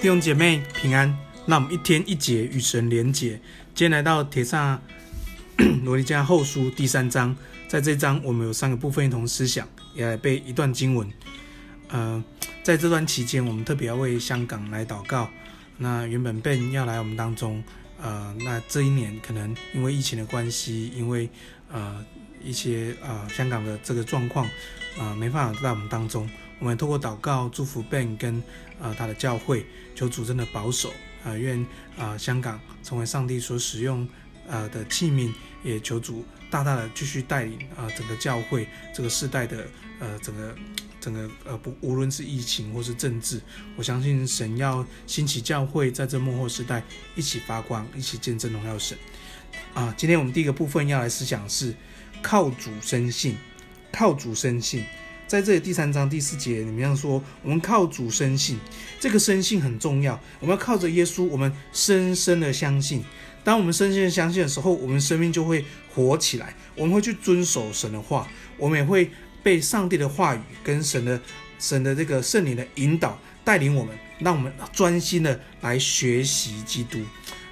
弟兄姐妹平安，那我们一天一节与神连结。今天来到帖撒罗尼迦后书第三章，在这章我们有三个部分一同思想，也来背一段经文。呃，在这段期间，我们特别要为香港来祷告。那原本 Ben 要来我们当中，呃，那这一年可能因为疫情的关系，因为呃一些呃香港的这个状况，呃没办法在我们当中。我们透过祷告祝福 Ben 跟呃他的教会，求主真的保守啊、愿啊、香港成为上帝所使用呃的器皿，也求主大大的继续带领啊、整个教会这个世代的呃整个整个呃不无论是疫情或是政治，我相信神要兴起教会在这末后时代一起发光，一起见证荣耀神啊、今天我们第一个部分要来思想是靠主生信，靠主生信。在这里第三章第四节，你们要说，我们靠主生信，这个生信很重要。我们要靠着耶稣，我们深深的相信。当我们深深的相信的时候，我们生命就会活起来。我们会去遵守神的话，我们也会被上帝的话语跟神的神的这个圣灵的引导带领我们，让我们专心的来学习基督。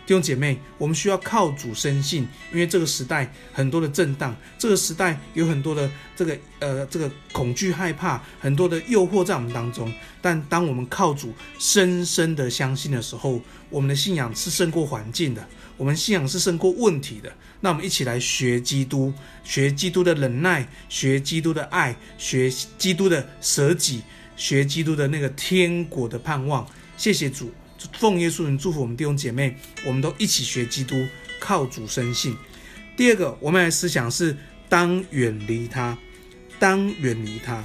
弟兄姐妹，我们需要靠主生信，因为这个时代很多的震荡，这个时代有很多的这个呃这个恐惧害怕，很多的诱惑在我们当中。但当我们靠主深深的相信的时候，我们的信仰是胜过环境的，我们信仰是胜过问题的。那我们一起来学基督，学基督的。忍耐，学基督的。爱，学基督的。舍己，学基督的。那个天国的。盼望。谢谢主。奉耶稣名祝福我们弟兄姐妹，我们都一起学基督，靠主生信。第二个，我们来思想是当远离他，当远离他。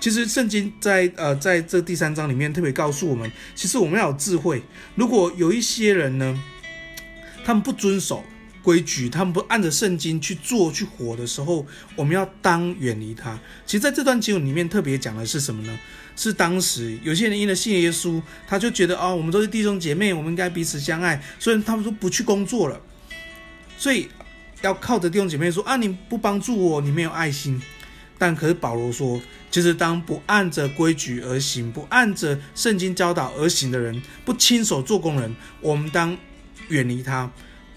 其实圣经在呃在这第三章里面特别告诉我们，其实我们要有智慧。如果有一些人呢，他们不遵守规矩，他们不按着圣经去做去活的时候，我们要当远离他。其实在这段经文里面特别讲的是什么呢？是当时有些人因为信耶稣，他就觉得哦，我们都是弟兄姐妹，我们应该彼此相爱，所以他们说不去工作了。所以要靠着弟兄姐妹说啊，你不帮助我，你没有爱心。但可是保罗说，其实当不按着规矩而行，不按着圣经教导而行的人，不亲手做工人，我们当远离他，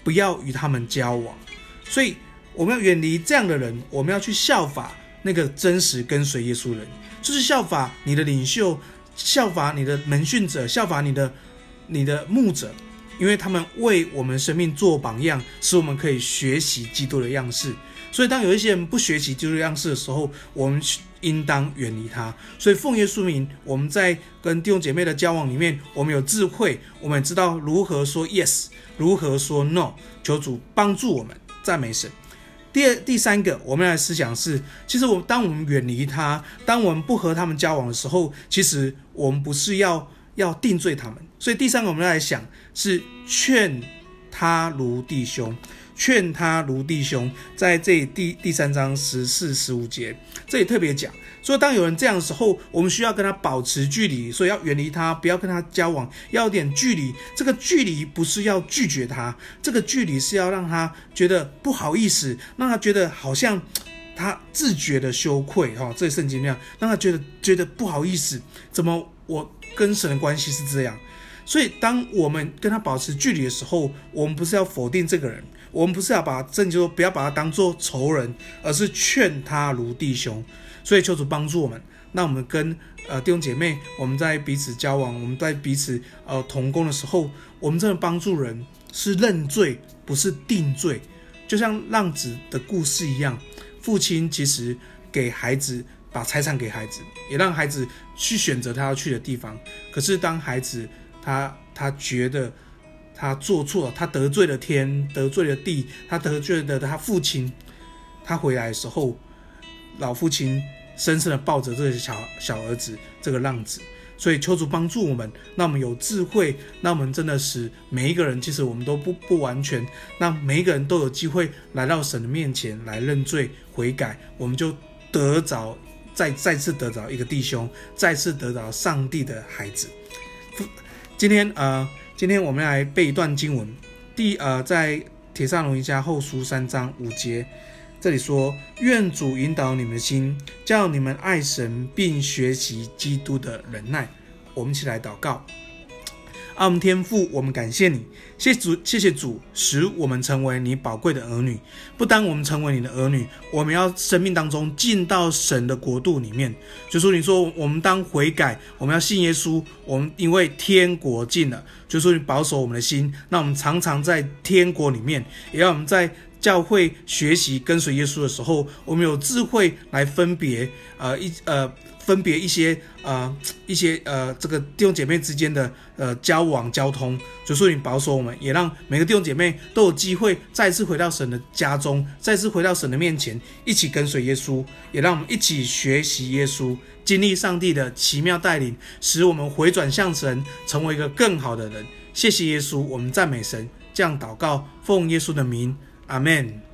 不要与他们交往。所以我们要远离这样的人，我们要去效法那个真实跟随耶稣的人。就是效法你的领袖，效法你的门训者，效法你的你的牧者，因为他们为我们生命做榜样，使我们可以学习基督的样式。所以，当有一些人不学习基督样式的时候，我们应当远离他。所以，奉耶稣名，我们在跟弟兄姐妹的交往里面，我们有智慧，我们知道如何说 yes，如何说 no。求主帮助我们，赞美神。第二、第三个，我们来思想是，其实我当我们远离他，当我们不和他们交往的时候，其实我们不是要要定罪他们。所以第三个，我们来想是劝他如弟兄。劝他如弟兄，在这第第三章十四、十五节，这里特别讲，所以当有人这样的时候，我们需要跟他保持距离，所以要远离他，不要跟他交往，要点距离。这个距离不是要拒绝他，这个距离是要让他觉得不好意思，让他觉得好像他自觉的羞愧哈。这圣经那样，让他觉得觉得不好意思，怎么我跟神的关系是这样？所以当我们跟他保持距离的时候，我们不是要否定这个人。我们不是要把正经说不要把他当做仇人，而是劝他如弟兄。所以求主帮助我们。那我们跟呃弟兄姐妹，我们在彼此交往，我们在彼此呃同工的时候，我们真的帮助人是认罪，不是定罪。就像浪子的故事一样，父亲其实给孩子把财产给孩子，也让孩子去选择他要去的地方。可是当孩子他他觉得。他做错了，他得罪了天，得罪了地，他得罪了他父亲。他回来的时候，老父亲深深的抱着这个小小儿子，这个浪子。所以求主帮助我们，让我们有智慧，让我们真的是每一个人，其实我们都不不完全，让每一个人都有机会来到神的面前来认罪悔改，我们就得着再再次得着一个弟兄，再次得着上帝的孩子。今天呃。今天我们来背一段经文，第呃，在铁上龙一家后书三章五节，这里说：愿主引导你们的心，叫你们爱神，并学习基督的忍耐。我们一起来祷告。阿们天父，我们感谢你，谢主，谢谢主，使我们成为你宝贵的儿女。不单我们成为你的儿女，我们要生命当中进到神的国度里面。就说你说我们当悔改，我们要信耶稣，我们因为天国近了。就说你保守我们的心，那我们常常在天国里面，也要我们在教会学习跟随耶稣的时候，我们有智慧来分别，呃一呃。分别一些呃一些呃这个弟兄姐妹之间的呃交往交通，就说你保守我们，也让每个弟兄姐妹都有机会再次回到神的家中，再次回到神的面前，一起跟随耶稣，也让我们一起学习耶稣，经历上帝的奇妙带领，使我们回转向神，成为一个更好的人。谢谢耶稣，我们赞美神，这样祷告，奉耶稣的名，阿门。